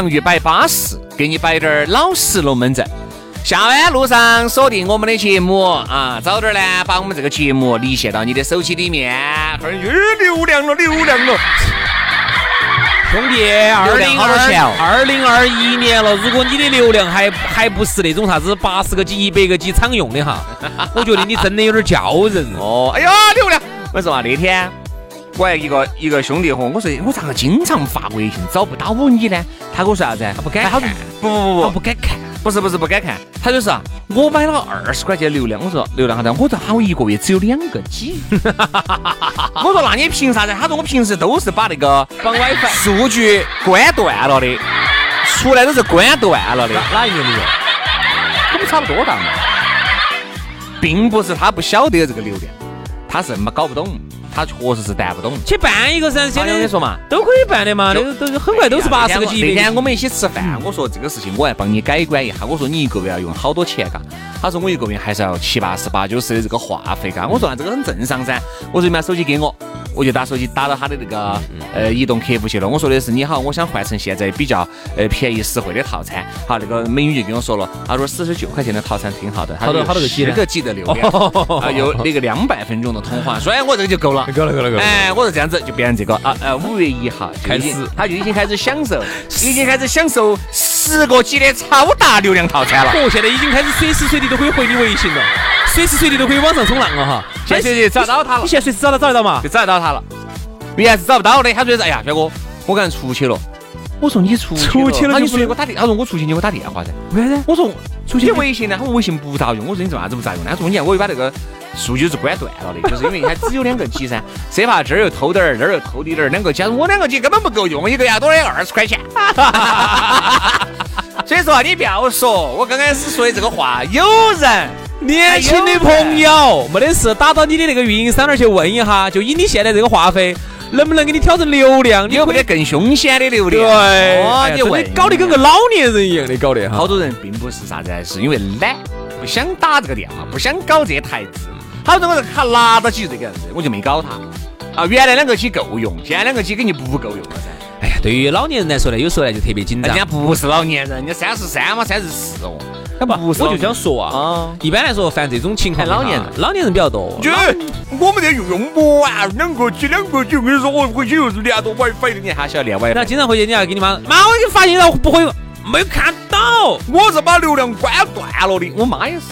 洋芋摆巴适，给你摆点儿老实龙门阵。下班路上锁定我们的节目啊，早点呢把我们这个节目离线到你的手机里面。哈儿又流量了，流量了。兄弟，二零二二零二一年了，如果你的流量还还不是那种啥子八十个 G、一百个 G 常用的哈，我觉得你真的有点叫人哦。哦，哎呀，流量！我说嘛，那天我还一个一个兄弟伙，我说我咋个经常发微信找不到你呢？他跟我说啥子？他不敢他看不不不我不不敢看，不是不是不敢看，他就是啊，我买了二十块钱流量，我说流量好大，我说喊我一个月只有两个 G，我说那你凭啥子？他说我平时都是把那个绑 WiFi。数据关断了的，出来都是关断了的，哪一年的用？我们差不多大嘛，并不是他不晓得这个流量，他是没搞不懂，他确实是担不懂。去办一个噻，现在我跟你说嘛，都可以办的嘛，那个都很快都是八十个 G 那天。我们一起吃饭，我说这个事情我来帮你改观一下。我说你一个月要用好多钱嘎？他说我一个月还是要七八十、八九十的这个话费嘎。我说那这个很正常噻。我说你把手机给我，我就打手机打到他的那个呃移动客服去了。我说的是你好，我想换成现在比较呃便宜实惠的套餐。好，那个美女就跟我说了，她说四十九块钱的套餐挺好的，好多好多个 G 呢十个 G 的流量，啊有那个两百分钟的通话，所以我这个就够了。够了够了够了哎，我说这样子就变成这个啊呃，五月一号开始他就已经开始享受，已经开始享受十个 G 的超大流量套餐了。哦，现在已经开始随时随地都可以回你微信了，随时随地都可以网上冲浪了哈。现在找找到他了你，现在随时找他找得到嘛就？找得到他了。原来是找不到的，他说的是哎呀，帅哥，我刚才出去了。我说你出出去了他你就不能出去给我打电，他说我出去你给我打电话噻。为啥子？我说出去微信呢，他说微信不咋用。我说你做啥子不咋用呢？他说你看我又把那个数据是关断了的，就是因为它只有两个 G 噻，生怕这儿又偷点儿，那儿又偷滴点儿，两个 G，我两个 G 根本不够用，一个月多的二十块钱。所以说啊，你不要说，我刚开始说的这个话，有人 年轻的朋友，没得事，打到你的那个运营商那儿去问一下，就以你现在这个话费，能不能给你调成流量？你有没得更凶险的流量？对，你搞得跟个老年人一样的搞的哈。好多人并不是啥子，是因为懒，不想打这个电话，不想搞这些台子。好多人卡拿到起这个样子，我就没搞他。啊，原来两个 G 够用，现在两个 G 肯定不够用了噻。哎呀，对于老年人来说呢，有时候呢就特别紧张人。家不是老年人，人家三十三嘛，三十四哦。他 不是我就想说啊啊，一般来说，犯这种情况老年人。老年人比较多。就我们这用用不完，两个 G 两个 G，我跟你说，我回去又是连着 WiFi 的，你还晓得连 WiFi？那经常回去，你要给你妈，妈，我已经发现了，不会，没有看到。我是把流量关断了的，我妈也是，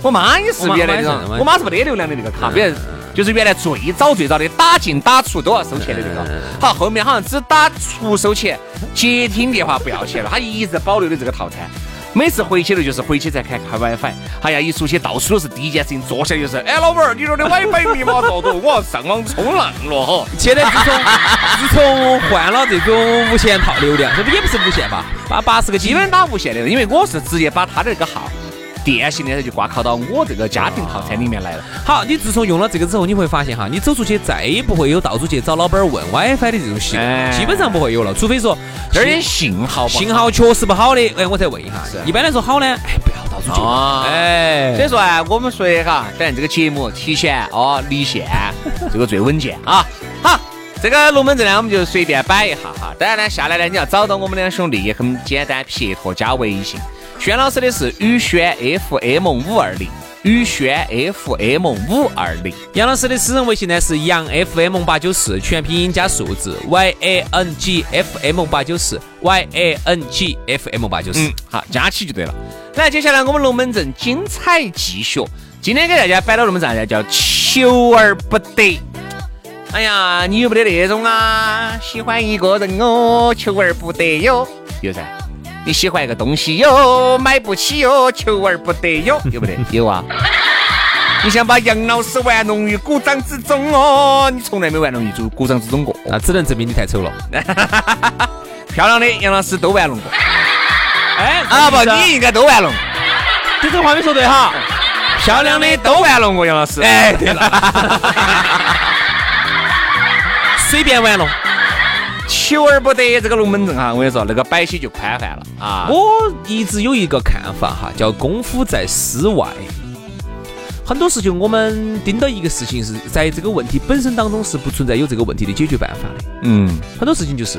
我妈也是原来那我妈是种，我妈是没得流量的那个卡，别人就是原来最早最早的打进打出都要收钱的那个，好，后面好像只打出收钱，接听电话不要钱了，她一直保留的这个套餐。每次回去了就是回去再看看 WiFi，哎呀，一出去到处都是第一件事情，坐下就是，哎，老板儿，你这的 WiFi 密码多多，我要上网冲浪了哈。现在自从自从换了这种无线套流量，这不也不是无线吧？八八十个基本打无线的，因为我是直接把他的那个号电信的就挂靠到我这个家庭套餐里面来了。好，你自从用了这个之后，你会发现哈，你走出去再也不会有到处去找老板儿问 WiFi 的这种习哎惯，基本上不会有了，除非说这儿的信号信号确实不好的，哎，我再问一下是。一般来说好呢，哎，不要到处去问。啊所哎以，说啊，我们说的哈，反正这个节目提前哦离线，这个最稳健啊。好，这个龙门阵呢，我们就随便摆一下哈。当然呢，下来呢，你要找到我们两兄弟也很简单，撇脱加微信。轩老师的是宇轩 FM 五二零，宇轩 FM 五二零。杨老师的私人微信呢是杨 FM 八九四，全拼音加数字 Y A N G F M 八九四 Y A N G F M 八九四嗯。，好，加起就对了。来，接下来我们龙门阵精彩继续。今天给大家摆到龙门阵呢，叫求而不得。哎呀，你有没得那种啊？喜欢一个人哦，求而不得哟，有噻。你喜欢一个东西哟，买不起哟，求而不得哟，有没得？有啊。你想把杨老师玩弄于股掌之中哦，你从来没玩弄于股股掌之中过。那只能证明你太丑了。漂亮的杨老师都玩弄过 哎啊，不，你应该都玩弄。你这话没说对哈。漂亮的都玩弄过杨老师。哎，对了，随便玩弄。求而不得这个龙门阵哈，我跟你说，那个摆起就宽泛了啊。我一直有一个看法哈，叫功夫在诗外。很多事情我们盯到一个事情是在这个问题本身当中是不存在有这个问题的解决办法的。嗯，很多事情就是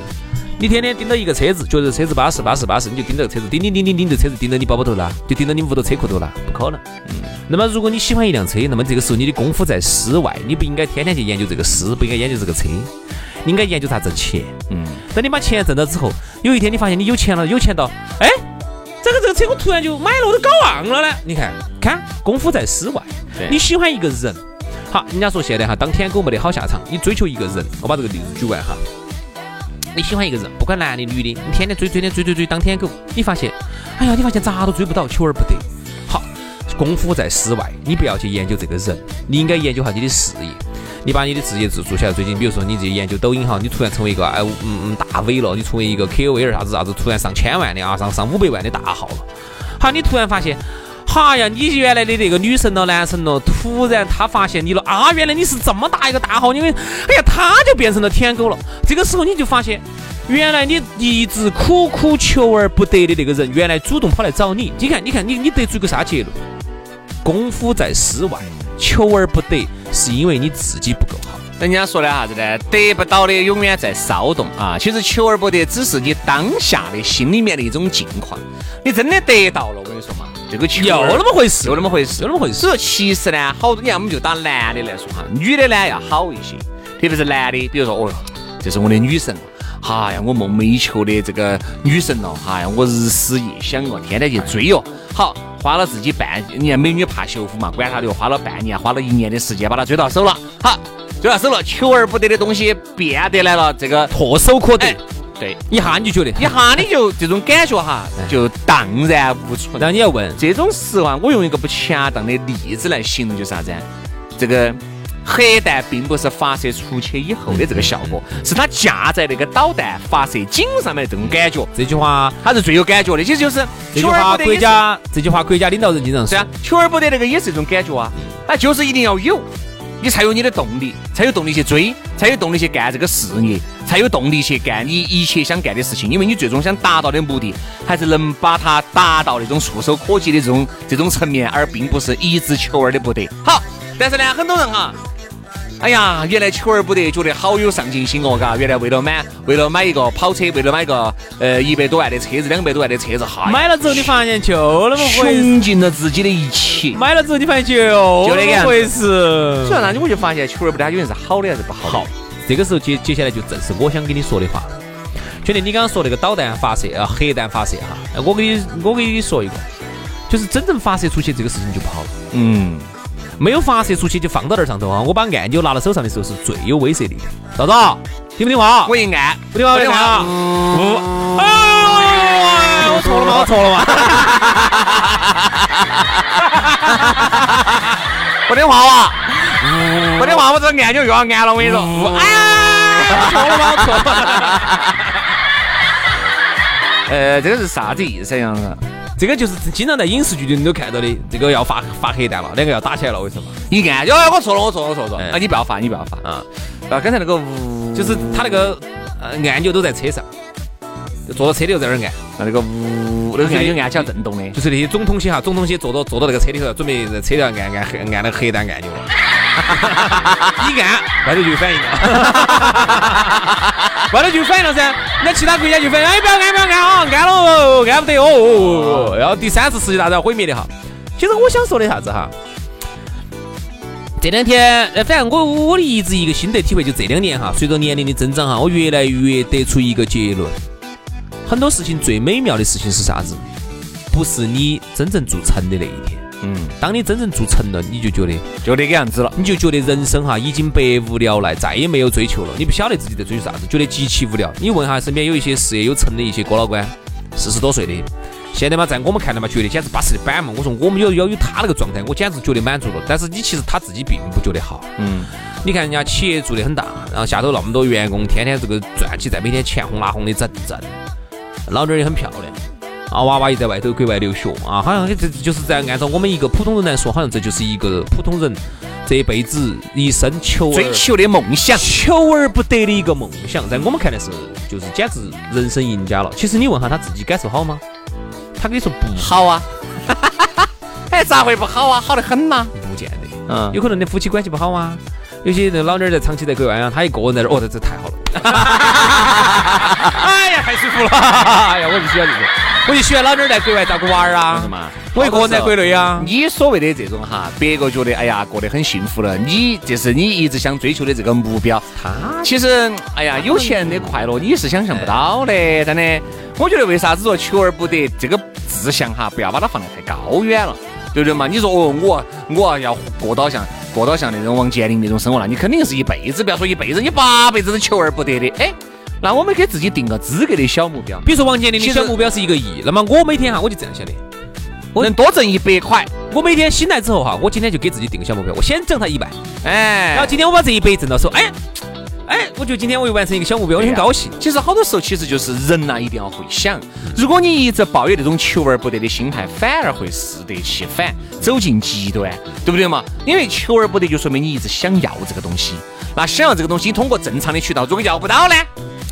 你天天盯到一个车子，觉得车子巴适巴适巴适，你就盯着车子，盯盯盯盯盯着车子，盯到你包包头了，就盯到你屋头车库头了，不可能。嗯。那么如果你喜欢一辆车，那么这个时候你的功夫在诗外，你不应该天天去研究这个诗，不应该研究这个车，你应该研究咋挣钱。嗯，等你把钱挣到之后，有一天你发现你有钱了，有钱到，哎，这个这个车我突然就买了，我都搞忘了呢。你看，看功夫在室外对。你喜欢一个人，好，人家说现在哈，当舔狗没得好下场，你追求一个人，我把这个例子举完哈。你喜欢一个人，不管男的女的，你天天追追天追追追当舔狗，你发现，哎呀，你发现咋都追不到，求而不得。好，功夫在室外，你不要去研究这个人，你应该研究下你的事业。你把你的职业做做起来，最近比如说你自己研究抖音哈，你突然成为一个哎嗯嗯大 V 了，你成为一个 KOL 啥子啥子，突然上千万的啊，上上五百万的大号了。好，你突然发现。哈呀！你原来的那个女神了、男神了，突然他发现你了啊！原来你是这么大一个大号，因为哎呀，他就变成了舔狗了。这个时候你就发现，原来你一直苦苦求而不得的那个人，原来主动跑来找你。你看，你看，你你得出一个啥结论？功夫在诗外，求而不得，是因为你自己不够好。人家说的啥子呢？得不到的永远在骚动啊！其实求而不得，只是你当下的心里面的一种境况。你真的得到了，我跟你说嘛，这个求又那么回事又那么回事，又那么回事所以说，其实呢，好多你看，我们就打男的来说哈，女的呢要好一些，特别是男的，比如说，哦哟，这是我的女神。哎呀，我梦寐以求的这个女神了，哎呀，我日思夜想哦，天天去追哦。好，花了自己半，你看美女怕羞夫嘛，管他的，花了半年，花了一年的时间把她追到手了。好，追到手了，求而不得的东西变得来了，这个唾手可得哎，对，一下你就觉得，一下你就这种感觉哈，就荡然无存。然后你要问，这种时候啊，我用一个不恰当的例子来形容，就是啥子啊？这个核弹并不是发射出去以后的这个效果，是它架在那个导弹发射井上面的这种感觉，这句话，它是最有感觉的。其实就是这句话国家，这句话国家领导人经常说求而不得那个也是一种感觉啊，啊，就是一定要有，你才有你的动力，才有动力去追，才有动力去干这个事业，才有动力去干你一切想干的事情。因为你最终想达到的目的，还是能把它达到那种触手可及的这种这种层面，而并不是一直求而的不得。好，但是呢，很多人哈。哎呀，原来求而不得，觉得好有上进心哦，嘎！原来为了买，为了买一个跑车，为了买个呃一百多万的车子，两百多万的车子，哈，买了之后你发现就那么回事，穷尽了自己的一切。买了之后你发现就就那个回事所以。那你我就发现求而不得，它究竟是好的还是不好的？好，这个时候接接下来就正是我想跟你说的话。兄弟，你刚刚说那个导弹发射啊，核弹发射哈，呃我给你我给你说一个，就是真正发射出去这个事情就不好了。嗯，没有发射出去就放到那儿上头啊！我把按钮拿到手上的时候是最有威慑力的。嫂子，听不听话？我一按，不听话，不听话啊！不，哎，我错了吗？我错了吗？不听话哇！不听话，我这个按钮又要按了，我跟你说。哎呀，错了吗？我错了。呃，这个是啥子意思呀？这个就是经常在影视剧里你都看到的，这个要发发核弹了，两个要打起来了，为什么？一按，哟，我错了，我错了，我错了，啊！你不要发，你不要发啊！啊！刚才那个呜，就是他那个呃按钮都在车上，坐到车里头在那儿按，那那个呜，那个按钮按起来震动的。就是那些总统些哈，总统些坐到坐到那个车里头，准备在车里头按按按按那个核弹按钮了。一按，外头就有反应了，外头就有反应了噻。那其他国家就分，哎，不要按，不要安啊，安了，安不得哦。然后第三次世界大战毁灭的哈。其实我想说的啥子哈？这两天，呃，反正我我的一直一个心得体会，就这两年哈，随着年龄的增长哈，我越来越得出一个结论：很多事情最美妙的事情是啥子？不是你真正做成的那一天。嗯，当你真正做成了，你就觉得就那个样子了，你就觉得人生哈已经百无聊赖，再也没有追求了。你不晓得自己在追求啥子，觉得极其无聊。你问下身边有一些事业有成的一些哥老倌，四十多岁的。现在嘛，在我们看来嘛，觉得简直巴适的板嘛。我说我们要要有他那个状态，我简直觉得满足了。但是你其实他自己并不觉得好。嗯，你看人家企业做得很大，然后下头那么多员工，天天这个赚起，在每天钱红拉红的整挣，老娘也很漂亮，啊，娃娃也在外头国外留学啊，好像这就是在按照我们一个普通人来说，好像这就是一个普通人这一辈子一生求追求的梦想，求而不得的一个梦想，在我们看来是就是简直人生赢家了。其实你问下他自己感受好吗？他跟你说不好啊，哎，咋会不好啊？好得很呐，不见得，嗯，有可能你夫妻关系不好啊。有些那老娘在长期在国外啊，他一个人在这儿，哦，这这太好了，太舒服了，哎呀，我就喜欢这种，我就喜欢老娘在国外照顾娃儿啊？我一个人在国内啊。你所谓的这种哈，别个觉得哎呀过得很幸福了，你这是你一直想追求的这个目标。他其实哎呀，有钱人的快乐你是想象不到的，真的。我觉得为啥子说求而不得这个志向哈，不要把它放得太高远了，对不对嘛？你说哦，我我要过到像过到像那种王健林那种生活，那你肯定是一辈子，不要说一辈子，你八辈子都求而不得的。哎，那我们给自己定个资格的小目标，比如说王健林的小目标是一个亿，那么我每天哈我就这样想的，我能多挣一百块，我每天醒来之后哈，我今天就给自己定个小目标，我先挣他一百，哎，然后今天我把这一百挣到手，哎。哎，我觉得今天我又完成一个小目标，我很高兴。其实好多时候，其实就是人呐，一定要会想。如果你一直抱有那种求而不得的心态，反而会适得其反，走进极端，对不对嘛？因为求而不得，就说明你一直想要这个东西。那想要这个东西，通过正常的渠道，如果要不到呢？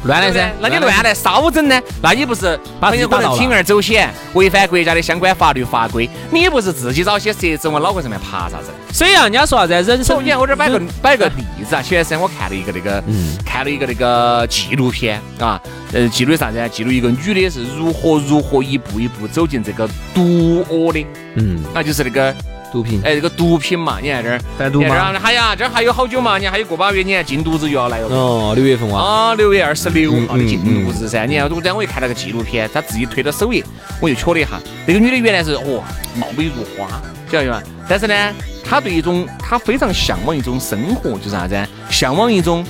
乱来噻，那你乱来稍整呢？那你不是很有可能铤而走险，违反国家的相关法律法规？你不是自己找些蛇子往脑壳上面爬啥子？所以啊，人家说啥子人生，你看我这摆个摆个例子啊，前段时间我看了一个那个，看了一个那个纪录片啊，呃，记录啥子？记录一个女的是如何如何一步一步走进这个毒窝的，嗯，那就是那个。毒品，哎，这个毒品嘛，你看这儿贩毒嘛，还呀，这儿还有好久嘛，你看还有个把月，你看禁毒日又要来了。哦，六月份哇。啊，六月二十六号的禁毒日噻。你看，我这我又看了个纪录片，他自己推到首页，我就瞧了一下，那个女的原来是哦，貌美如花，晓得吗？但是呢，她对一种，他非常向往一种生活，就是啥子？向往一种。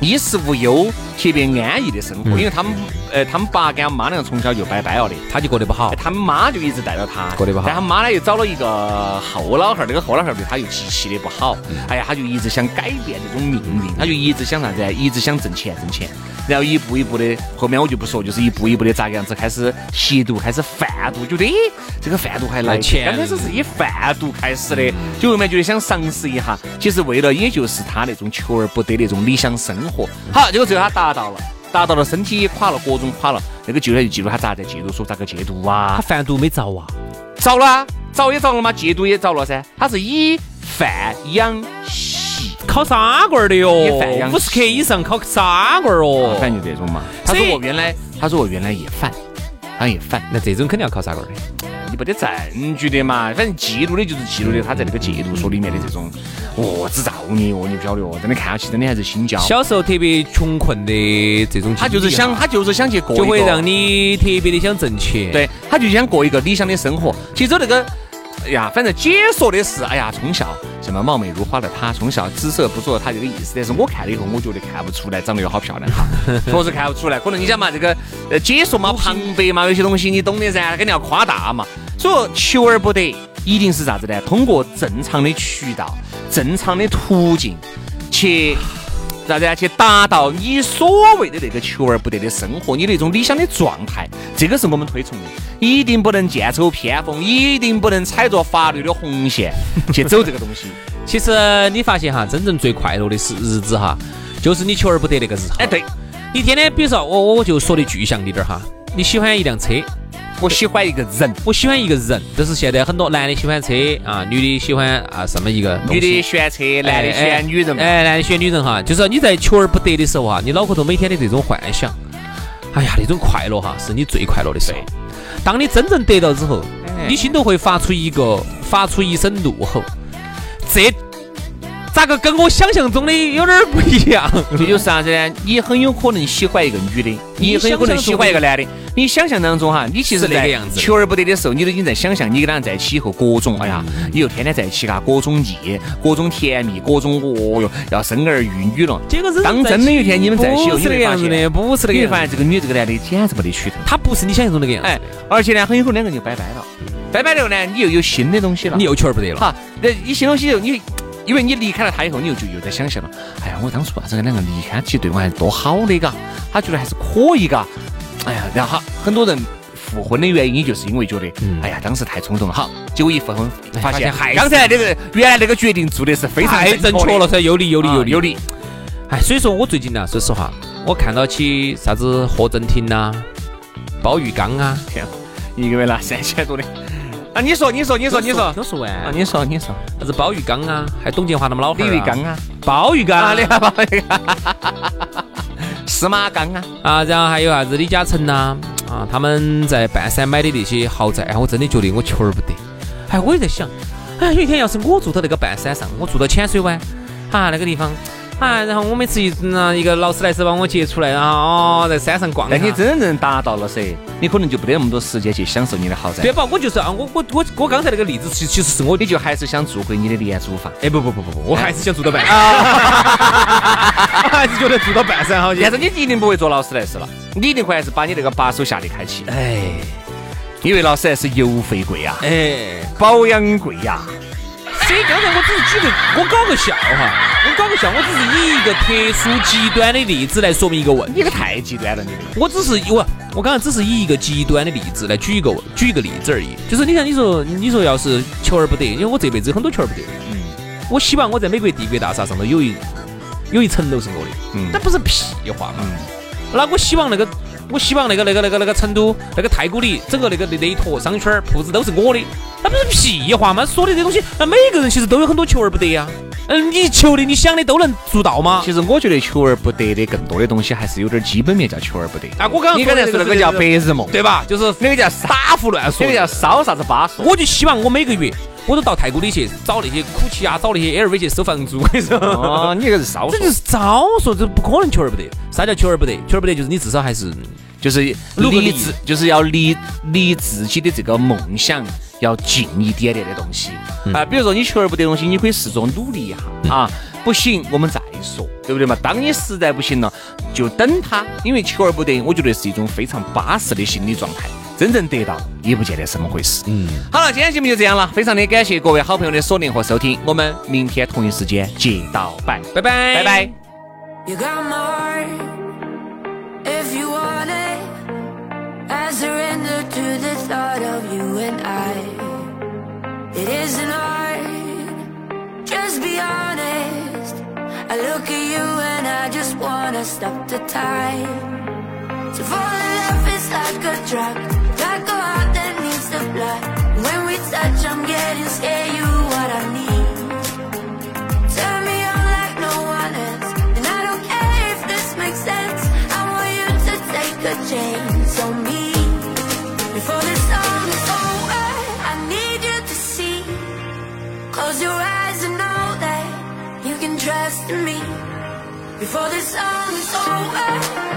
衣食无忧、特别安逸的生活，因为他们，呃，他们爸跟他妈两个从小就拜拜了的，他就过得不好。他们妈就一直带着他，过得不好。但他妈呢又找了一个后老汉儿，那个后老汉儿对他又极其的不好。哎呀，他就一直想改变这种命运，他就一直想啥子？一直想挣钱，挣钱。然后一步一步的，后面我就不说，就是一步一步的咋个样子开始吸毒，开始贩毒，觉得这个贩毒还来钱。刚开始是以贩毒开始的，就后面觉得想尝试一下，其实为了也就是他那种求而不得那种理想生活。好，结果最后他达到了，达到了，身体也垮了，各种垮了。那个戒毒就记录他咋在戒毒所咋个戒毒啊？他贩毒没遭啊？遭了，遭也遭了嘛，戒毒也遭了噻。他是以贩养吸。考砂罐的哟，五十克以上考砂罐哦，反正就这种嘛。他说我原来，他说我原来也犯，他也犯，那这种肯定要考啥个的。你没得证据的嘛，反正记录的就是记录的他在那个戒毒所里面的这种哦，之造孽哦，你不晓得哦，真的看下去真的还是心焦。小时候特别穷困的这种，他就是想，他就是想去过，就会让你特别的想挣钱。对，他就想过一个理想的生活。其实那个。哎呀，反正解说的是，哎呀，从小什么貌美如花的她，从小姿色不错，她这个意思。但是我看了以后，我觉得看不出来长得有好漂亮哈，确实看不出来。可能你想嘛，这个呃解说嘛，旁白嘛，有些东西你懂的噻，肯定要夸大嘛。所以说，求而不得，一定是啥子呢？通过正常的渠道、正常的途径去。啥子？去达到你所谓的那个求而不得的生活，你那种理想的状态，这个是我们推崇的。一定不能剑走偏锋，一定不能踩着法律的红线去走这个东西。其实你发现哈，真正最快乐的是日子哈，就是你求而不得那个日子。哎，对，你天天，比如说我我就说的具象一点哈，你喜欢一辆车。我喜欢一个人，我喜欢一个人，就是现在很多男的喜欢车啊，女的喜欢啊什么一个女的喜欢车，男的喜欢女人。哎，男的喜欢女人哈，就是你在求而不得的时候哈，你脑壳头每天的这种幻想，哎呀，那种快乐哈，是你最快乐的时候。当你真正得到之后，你心头会发出一个发出一声怒吼，这。咋个跟我想象中的有点不一样？这就是啥子呢？你很有可能喜欢一个女的，你很有可能喜欢一个男的。你想象当中哈，你其实那个样子，求而不得的时候，你都已经在想象你跟他在一起以后各种，哎呀，以后天天在一起嘎，各种腻，各种甜蜜，各种哦哟，要生儿育女了。结果是当真的有一天你们在一起，不是那个样子的，不是那个。你发现这个女这个男的简直没得取头，他不是你想象中那个样子。哎，而且呢，很有可能两个人就拜拜了，拜拜了呢，你又有新的东西了，你又求而不得了。哈，那你新东西就你。因为你离开了他以后，你又就又在想象了。哎呀，我当初啊，这个两个离开，其实对我还是多好的，嘎。他觉得还是可以，嘎。哎呀，然后很多人复婚的原因，就是因为觉得，哎呀，当时太冲动了。好，结果一复婚，发现刚才那个原来那个决定做的是非常正确了噻，有理有理有理有理。哎，所以说我最近呢，说实话，我看到起啥子何振廷呐、包玉刚啊，天，一个月拿三千多的。啊，你说，你说，你说，你说，都说完啊，你说，你说，啥子包玉刚啊，还董建华他们老汉李玉刚啊，包玉刚啊，你看包玉刚，司马刚啊，啊，然后还有啥子李嘉诚呐，啊，他们在半山买的那些豪宅，我真的觉得我求而不得。哎，我也在想，哎，有一天要是我住到那个半山上，我住到浅水湾，啊，那个地方。啊，然后我每次一那一个劳斯莱斯把我接出来，然后哦，在山上逛。那你真正达到了噻，你可能就不得那么多时间去享受你的豪宅。对吧？我就是啊，我我我我刚才那个例子，其其实是我，你就还是想住回你的廉租房。哎，不不不不不，我还是想住到半山，我还是觉得住到半山好些。但是你一定不会坐劳斯莱斯了，你一定会还是把你那个把手下的开启。哎，因为劳斯莱斯油费贵啊，哎，保养贵呀。所以刚才我只是举个，我搞个笑哈，我搞个笑，我只是以一个特殊极端的例子来说明一个问题。你个太极端了，你。我只是我，我刚才只是以一个极端的例子来举一个举一个例子而已。就是你看，你说你说要是求而不得，因为我这辈子有很多求而不得。嗯。我希望我在美国帝国大厦上头有一有一层楼是我的。嗯。那不是屁话嘛？嗯那我希望那个。我希望那个那个那个那个成都那个太古里整个那个那那一坨商圈铺子都是我的，那不是屁话吗？说的这东西，那每个人其实都有很多求而不得呀。嗯，你求的你想的都能做到吗？其实我觉得求而不得的更多的东西还是有点基本面叫求而不得。啊，我刚刚你刚才说那个叫白日梦，对吧？就是那个叫傻胡乱说，那个叫烧啥子巴说。我就希望我每个月。我都到太古里去找那些苦奇啊，找那些 LV 去收房租。我跟你说，哦，你这个是少说，这就是招说，这不可能求而不得。啥叫求而不得？求而不得就是你至少还是就是离自，就是要离离自己的这个梦想要近一点点的东西啊。比如说你求而不得东西，你可以试着努力一下啊。不行，我们再说，对不对嘛？当你实在不行了，就等他，因为求而不得，我觉得是一种非常巴适的心理状态。真正得到也不见得是么回事。嗯，好了，今天节目就这样了，非常的感谢各位好朋友的锁定和收听，我们明天同一时间接到拜，拜拜，拜拜。Like a Touch, I'm getting scared. You what I need. Turn me on like no one else. And I don't care if this makes sense. I want you to take a chance on me. Before song is over, I need you to see. Close your eyes and know that you can trust me. Before this song is over,